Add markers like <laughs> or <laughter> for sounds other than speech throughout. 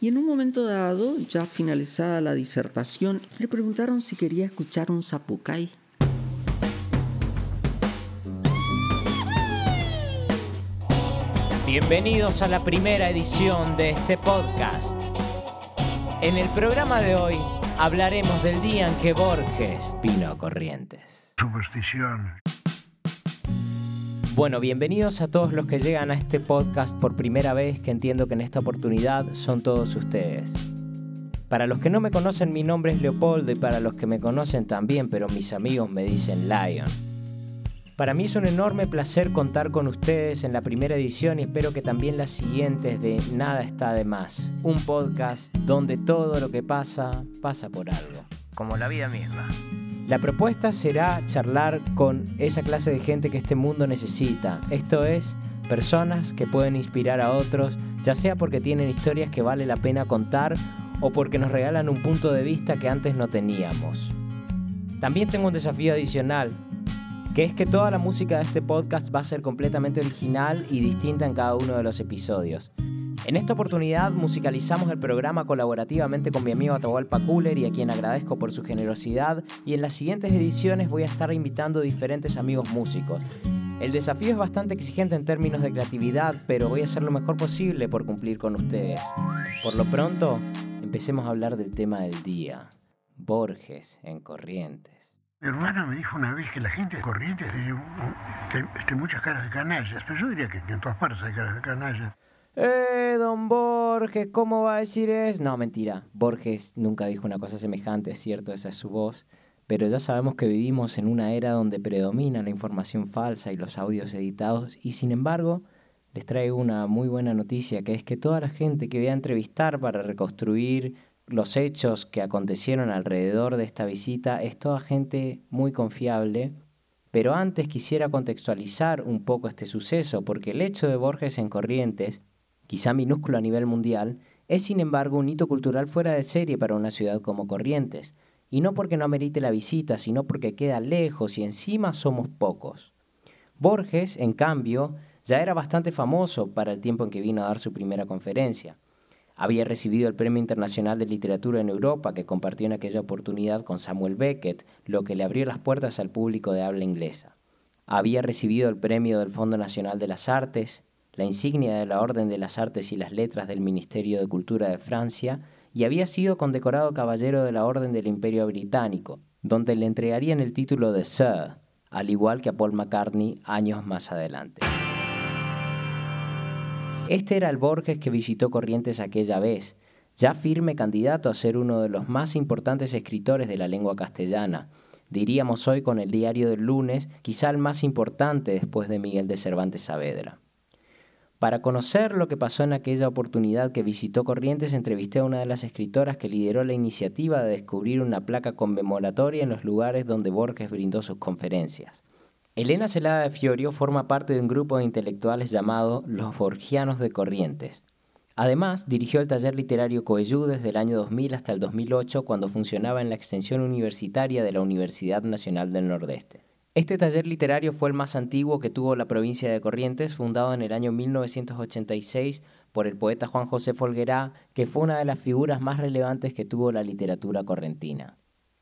y en un momento dado, ya finalizada la disertación, le preguntaron si quería escuchar un zapucay. Bienvenidos a la primera edición de este podcast. En el programa de hoy hablaremos del día en que Borges vino a Corrientes. Superstición. Bueno, bienvenidos a todos los que llegan a este podcast por primera vez, que entiendo que en esta oportunidad son todos ustedes. Para los que no me conocen, mi nombre es Leopoldo y para los que me conocen también, pero mis amigos me dicen Lion. Para mí es un enorme placer contar con ustedes en la primera edición y espero que también las siguientes de Nada está de más. Un podcast donde todo lo que pasa pasa por algo. Como la vida misma. La propuesta será charlar con esa clase de gente que este mundo necesita. Esto es, personas que pueden inspirar a otros, ya sea porque tienen historias que vale la pena contar o porque nos regalan un punto de vista que antes no teníamos. También tengo un desafío adicional que es que toda la música de este podcast va a ser completamente original y distinta en cada uno de los episodios. En esta oportunidad musicalizamos el programa colaborativamente con mi amigo Atahualpa Cooler y a quien agradezco por su generosidad y en las siguientes ediciones voy a estar invitando diferentes amigos músicos. El desafío es bastante exigente en términos de creatividad, pero voy a hacer lo mejor posible por cumplir con ustedes. Por lo pronto, empecemos a hablar del tema del día. Borges en Corrientes. Mi hermana me dijo una vez que la gente de Corrientes tiene, este, muchas caras de canallas, pero yo diría que, en todas partes hay caras de canallas. Eh, don Borges, ¿cómo va a decir eso? No, mentira. Borges nunca dijo una cosa semejante, es cierto, esa es su voz. Pero ya sabemos que vivimos en una era donde predomina la información falsa y los audios editados, y sin embargo, les traigo una muy buena noticia, que es que toda la gente que voy a entrevistar para reconstruir los hechos que acontecieron alrededor de esta visita es toda gente muy confiable, pero antes quisiera contextualizar un poco este suceso, porque el hecho de Borges en Corrientes, quizá minúsculo a nivel mundial, es sin embargo un hito cultural fuera de serie para una ciudad como Corrientes, y no porque no amerite la visita, sino porque queda lejos y encima somos pocos. Borges, en cambio, ya era bastante famoso para el tiempo en que vino a dar su primera conferencia. Había recibido el Premio Internacional de Literatura en Europa que compartió en aquella oportunidad con Samuel Beckett, lo que le abrió las puertas al público de habla inglesa. Había recibido el Premio del Fondo Nacional de las Artes, la insignia de la Orden de las Artes y las Letras del Ministerio de Cultura de Francia y había sido condecorado caballero de la Orden del Imperio Británico, donde le entregarían el título de Sir, al igual que a Paul McCartney años más adelante. Este era el Borges que visitó Corrientes aquella vez, ya firme candidato a ser uno de los más importantes escritores de la lengua castellana. Diríamos hoy con el diario del lunes, quizá el más importante después de Miguel de Cervantes Saavedra. Para conocer lo que pasó en aquella oportunidad que visitó Corrientes, entrevisté a una de las escritoras que lideró la iniciativa de descubrir una placa conmemoratoria en los lugares donde Borges brindó sus conferencias. Elena Celada de Fiorio forma parte de un grupo de intelectuales llamado Los Borgianos de Corrientes. Además, dirigió el taller literario Coellú desde el año 2000 hasta el 2008 cuando funcionaba en la extensión universitaria de la Universidad Nacional del Nordeste. Este taller literario fue el más antiguo que tuvo la provincia de Corrientes, fundado en el año 1986 por el poeta Juan José Folguerá, que fue una de las figuras más relevantes que tuvo la literatura correntina.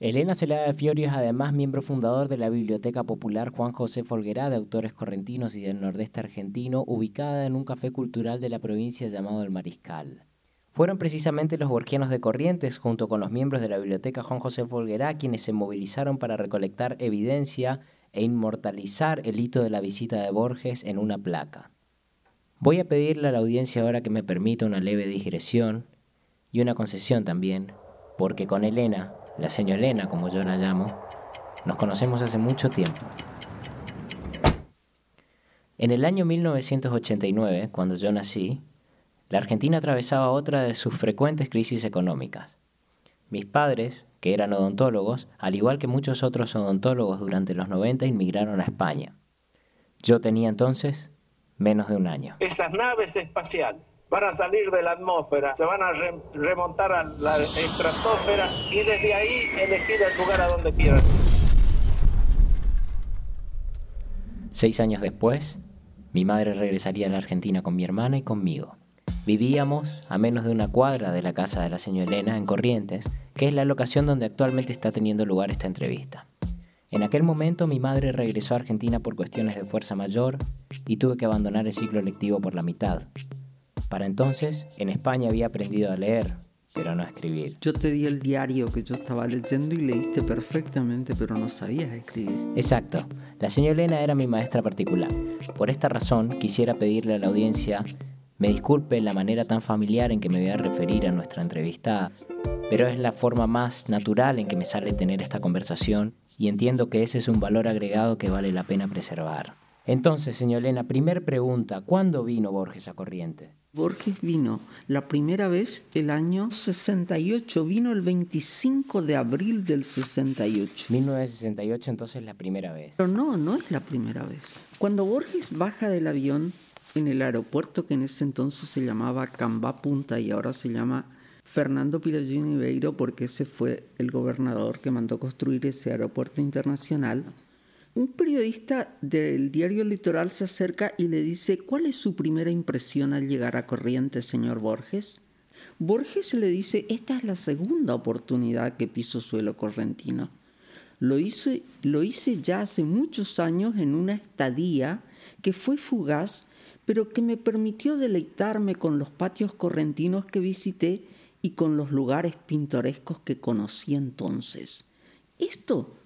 Elena Celada de Fiorio es además miembro fundador de la Biblioteca Popular Juan José Folguerá de autores correntinos y del nordeste argentino, ubicada en un café cultural de la provincia llamado El Mariscal. Fueron precisamente los borgianos de Corrientes, junto con los miembros de la Biblioteca Juan José Folguerá, quienes se movilizaron para recolectar evidencia e inmortalizar el hito de la visita de Borges en una placa. Voy a pedirle a la audiencia ahora que me permita una leve digresión y una concesión también, porque con Elena la señora Elena, como yo la llamo, nos conocemos hace mucho tiempo. En el año 1989, cuando yo nací, la Argentina atravesaba otra de sus frecuentes crisis económicas. Mis padres, que eran odontólogos, al igual que muchos otros odontólogos durante los 90, inmigraron a España. Yo tenía entonces menos de un año. Esas naves espaciales van a salir de la atmósfera, se van a remontar a la estratosfera y desde ahí elegir el lugar a donde quieran. Seis años después, mi madre regresaría a la Argentina con mi hermana y conmigo. Vivíamos a menos de una cuadra de la casa de la señora Elena en Corrientes, que es la locación donde actualmente está teniendo lugar esta entrevista. En aquel momento mi madre regresó a Argentina por cuestiones de fuerza mayor y tuve que abandonar el ciclo lectivo por la mitad. Para entonces, en España había aprendido a leer, pero no a escribir. Yo te di el diario que yo estaba leyendo y leíste perfectamente, pero no sabías escribir. Exacto. La señora Elena era mi maestra particular. Por esta razón, quisiera pedirle a la audiencia me disculpe la manera tan familiar en que me voy a referir a nuestra entrevistada, pero es la forma más natural en que me sale tener esta conversación y entiendo que ese es un valor agregado que vale la pena preservar. Entonces, señor Elena, primer pregunta, ¿cuándo vino Borges a Corrientes? Borges vino la primera vez el año 68, vino el 25 de abril del 68. 1968 entonces la primera vez. Pero no, no es la primera vez. Cuando Borges baja del avión en el aeropuerto que en ese entonces se llamaba Cambá Punta y ahora se llama Fernando Piragini Beiro porque ese fue el gobernador que mandó construir ese aeropuerto internacional. Un periodista del diario Litoral se acerca y le dice, ¿cuál es su primera impresión al llegar a Corrientes, señor Borges? Borges le dice, esta es la segunda oportunidad que piso suelo correntino. Lo hice, lo hice ya hace muchos años en una estadía que fue fugaz, pero que me permitió deleitarme con los patios correntinos que visité y con los lugares pintorescos que conocí entonces. Esto,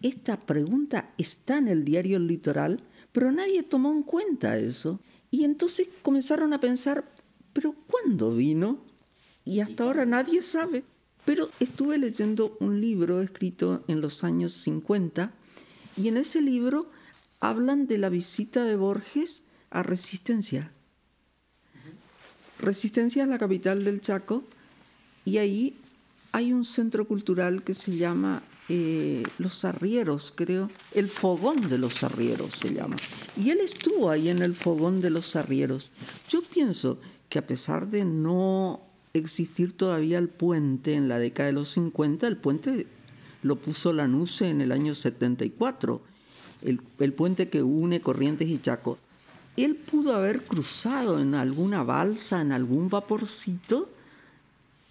esta pregunta está en el diario El Litoral, pero nadie tomó en cuenta eso. Y entonces comenzaron a pensar, ¿pero cuándo vino? Y hasta ahora nadie sabe. Pero estuve leyendo un libro escrito en los años 50 y en ese libro hablan de la visita de Borges a Resistencia. Resistencia es la capital del Chaco y ahí hay un centro cultural que se llama eh, Los Arrieros, creo. El Fogón de los Arrieros se llama. Y él estuvo ahí en el Fogón de los Arrieros. Yo pienso que a pesar de no existir todavía el puente en la década de los 50, el puente lo puso Lanusse en el año 74, el, el puente que une Corrientes y Chaco. Él pudo haber cruzado en alguna balsa, en algún vaporcito,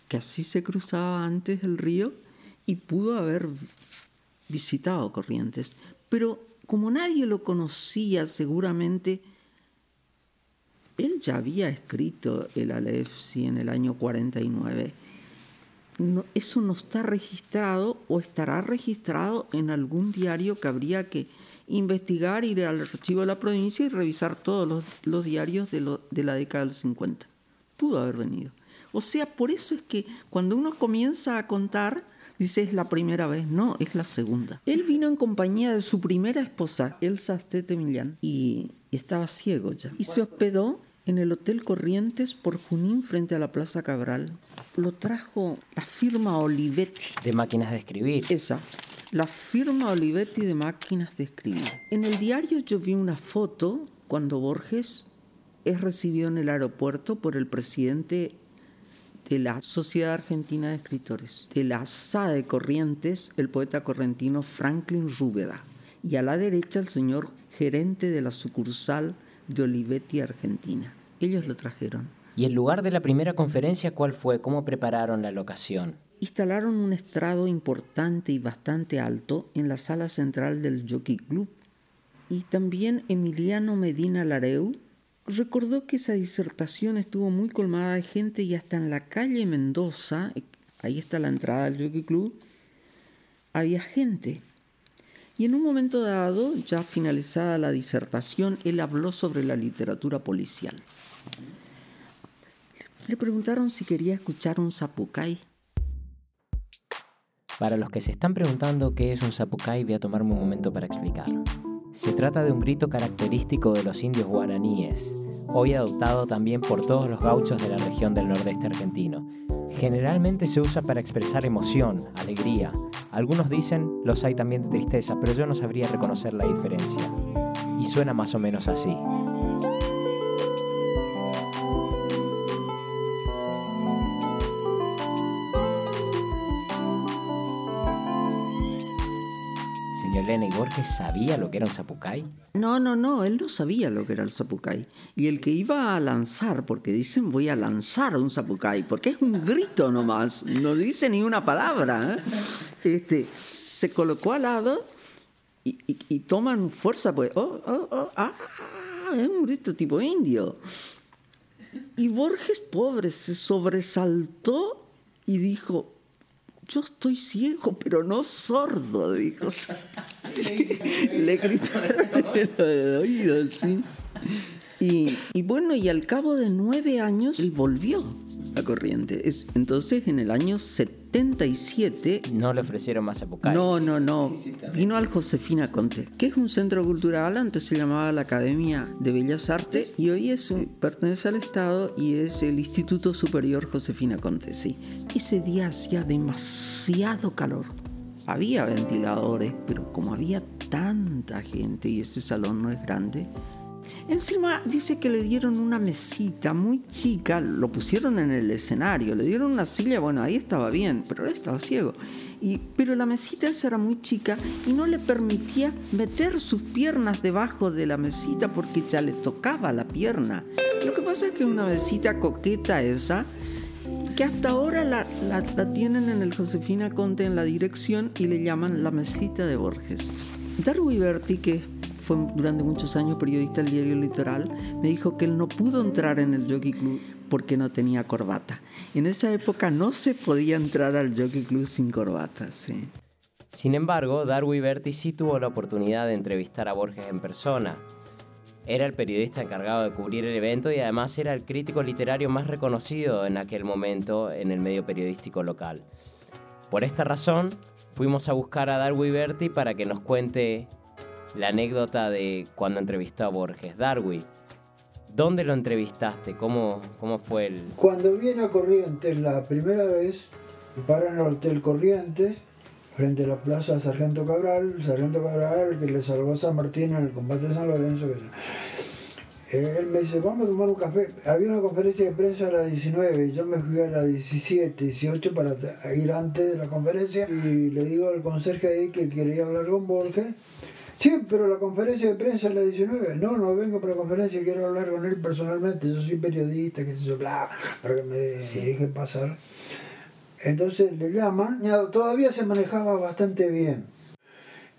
que así se cruzaba antes el río y pudo haber visitado Corrientes. Pero como nadie lo conocía seguramente, él ya había escrito el Alefsi en el año 49. No, eso no está registrado o estará registrado en algún diario que habría que investigar, ir al archivo de la provincia y revisar todos los, los diarios de, lo, de la década del 50. Pudo haber venido. O sea, por eso es que cuando uno comienza a contar, dice es la primera vez, no, es la segunda. Él vino en compañía de su primera esposa, Elsa Astete Millán, y estaba ciego ya. Y se hospedó en el Hotel Corrientes por Junín frente a la Plaza Cabral. Lo trajo la firma Olivetti. De máquinas de escribir. Esa, la firma Olivetti de máquinas de escribir. En el diario yo vi una foto cuando Borges es recibido en el aeropuerto por el presidente de la Sociedad Argentina de Escritores, de la SA de Corrientes, el poeta correntino Franklin Rúbeda, y a la derecha el señor gerente de la sucursal de Olivetti Argentina. Ellos lo trajeron. ¿Y el lugar de la primera conferencia cuál fue? ¿Cómo prepararon la locación? Instalaron un estrado importante y bastante alto en la sala central del Jockey Club. Y también Emiliano Medina Lareu recordó que esa disertación estuvo muy colmada de gente y hasta en la calle Mendoza, ahí está la entrada del Jockey Club, había gente. Y en un momento dado, ya finalizada la disertación, él habló sobre la literatura policial. Le preguntaron si quería escuchar un zapucay. Para los que se están preguntando qué es un zapucay, voy a tomarme un momento para explicarlo. Se trata de un grito característico de los indios guaraníes, hoy adoptado también por todos los gauchos de la región del nordeste argentino. Generalmente se usa para expresar emoción, alegría. Algunos dicen los hay también de tristeza, pero yo no sabría reconocer la diferencia. Y suena más o menos así. ¿Y Borges sabía lo que era un zapucay? No, no, no, él no sabía lo que era el zapucay. Y el que iba a lanzar, porque dicen voy a lanzar un zapucay, porque es un grito nomás, no dice ni una palabra. ¿eh? Este, se colocó al lado y toman fuerza, pues, oh, oh, oh, ah, es un grito tipo indio. Y Borges, pobre, se sobresaltó y dijo, yo estoy ciego, pero no sordo, dijo. <laughs> Sí, le gritaron en el oído, sí. Y, y bueno, y al cabo de nueve años, él volvió a Corriente. Es- Entonces, en el año 77, No le ofrecieron más zapucay. no, no, no. Vino al Josefina Conte, que es un centro cultural, antes se llamaba la Academia de Bellas Artes y hoy es un- pertenece al Estado y es el Instituto Superior Josefina Conte, sí. Ese día hacía demasiado calor. Había ventiladores, pero como había tanta gente y ese salón no es grande, Encima dice que le dieron una mesita muy chica, lo pusieron en el escenario, le dieron una silla, bueno, ahí estaba bien, pero él estaba ciego. Y, pero la mesita era muy chica y no le permitía meter sus piernas debajo de la mesita porque ya le tocaba la pierna. Lo que pasa es que una mesita coqueta esa, que hasta ahora la, tienen en el Josefina Conte en la dirección y le llaman la mesita de Borges. Darby Berti, que fue durante muchos años periodista del diario Litoral, me dijo que él no pudo entrar en el Jockey Club porque no tenía corbata. En esa época no se podía entrar al Jockey Club sin corbata, sí. Sin embargo, Darby Berti sí tuvo la oportunidad de entrevistar a Borges en persona. Era el periodista encargado de cubrir el evento y además era el crítico literario más reconocido en aquel momento en el medio periodístico local. Por esta razón, fuimos a buscar a Darby Berti para que nos cuente la anécdota de cuando entrevistó a Borges. Darby, ¿dónde lo entrevistaste? ¿Cómo, cómo fue el...? Cuando viene a Corrientes la primera vez, para en el Hotel Corrientes, frente a la Plaza Sargento Cabral, Sargento Cabral que le salvó a San Martín en el combate de San Lorenzo. Eh, él me dice, vamos a tomar un café. Había una conferencia de prensa a las 19 y yo me fui a las 17, 18 para ir antes de la conferencia y le digo al conserje ahí que quería hablar con Borges. Sí, pero la conferencia de prensa es la 19. No, no vengo para la conferencia, quiero hablar con él personalmente. Yo soy periodista, que se yo, bla, para que me deje pasar. Entonces le llaman, todavía se manejaba bastante bien.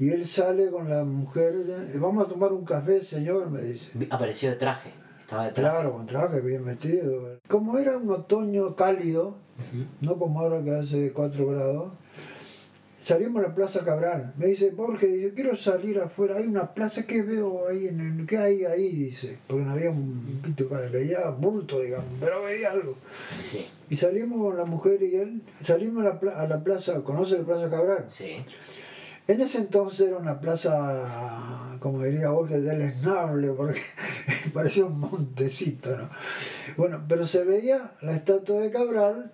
Y él sale con la mujer, vamos a tomar un café, señor, me dice. Apareció de traje, estaba de Claro, con traje bien vestido. Como era un otoño cálido, no como ahora que hace 4 grados, salimos a la Plaza Cabral. Me dice, Borges, yo quiero salir afuera, hay una plaza, ¿qué veo ahí? En el, ¿Qué hay ahí? Dice, porque no había un pito, veía bulto, digamos, pero veía algo. Sí, Y salimos con la mujer y él, salimos a la, a la plaza, ¿conoce la Plaza Cabral? sí. En ese entonces era una plaza, como diría Borges, deleznable, porque <laughs> parecía un montecito, ¿no? Bueno, pero se veía la estatua de Cabral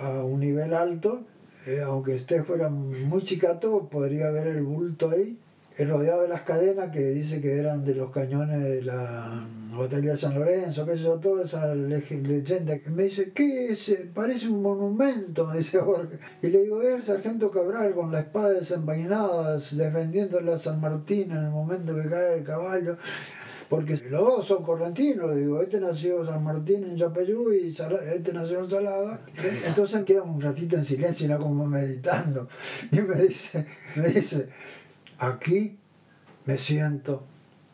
a un nivel alto, eh, aunque usted fuera muy chicato, podría ver el bulto ahí, rodeado de las cadenas que dice que eran de los cañones de la batalla de San Lorenzo, sé yo, toda esa leyenda. Me dice, ¿qué es? Parece un monumento, me dice <laughs> Jorge. Y le digo, es el sargento Cabral con la espada desenvainada, defendiéndole a San Martín en el momento que cae el caballo. Porque los dos son correntinos, digo, este nació San Martín en Yapeyú y este nació en Salada. Entonces quedamos un ratito en silencio, era como meditando. Y me dice, me dice, aquí me siento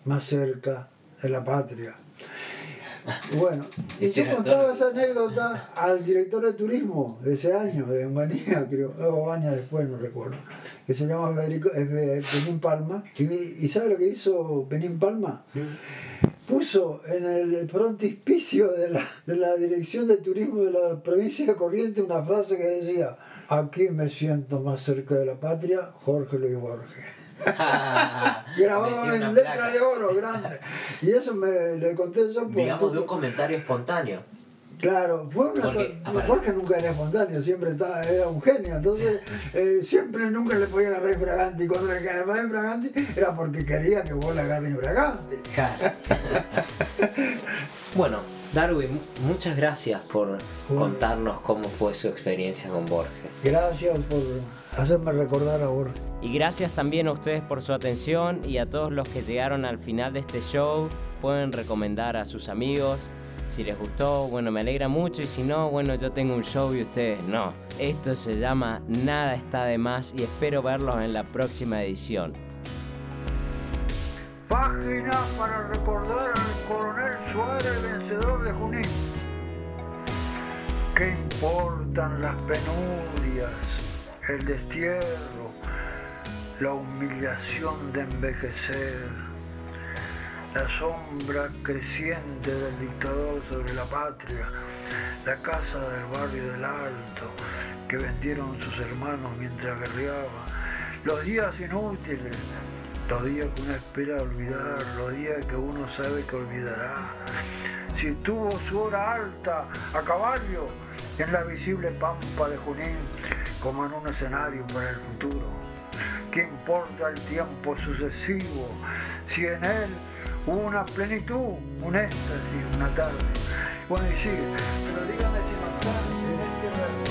más cerca de la patria. <laughs> Bueno, y yo contaba esa anécdota al director de turismo de ese año, de Manía, <laughs> creo, o años después, no recuerdo, que se llama Federico, de Penín Palma. Y, ¿Y sabe lo que hizo Penín Palma? Puso en el frontispicio de la, de la Dirección de Turismo de la provincia de Corrientes una frase que decía, aquí me siento más cerca de la patria, Jorge Luis Borges. <laughs> Grabado en letra de oro, grande. Y eso me le conté yo por... comentario espontáneo. Claro, fue una Porque, nunca era espontáneo, siempre estaba, era un genio, entonces <laughs> eh, siempre nunca le podía agarrar infraganti. Y cuando le agarraba infraganti era porque quería que vos le agarres infraganti. <laughs> bueno, Darwin, mu- muchas gracias por Bueno. contarnos cómo fue su experiencia con Borges. Gracias por hacerme recordar a Borges. Y gracias también a ustedes por su atención y a todos los que llegaron al final de este show. Pueden recomendar a sus amigos. Si les gustó, bueno, me alegra mucho y si no, bueno, yo tengo un show y ustedes no. Esto se llama Nada está de más y espero verlos en la próxima edición. Página para recordar al coronel Suárez, vencedor de Junín. ¿Qué importan las penurias, el destierro, la humillación de envejecer, la sombra creciente del dictador sobre la patria, la casa del barrio del Alto que vendieron sus hermanos mientras guerreaba, los días inútiles, los días que uno espera olvidar, los días que uno sabe que olvidará. Si tuvo su hora alta a caballo en la visible pampa de Junín, como en un escenario para el futuro. ¿Qué importa el tiempo sucesivo? Si en él hubo una plenitud, un éxtasis, una tarde. Bueno, y sigue. Pero dígame si no está en este verbo.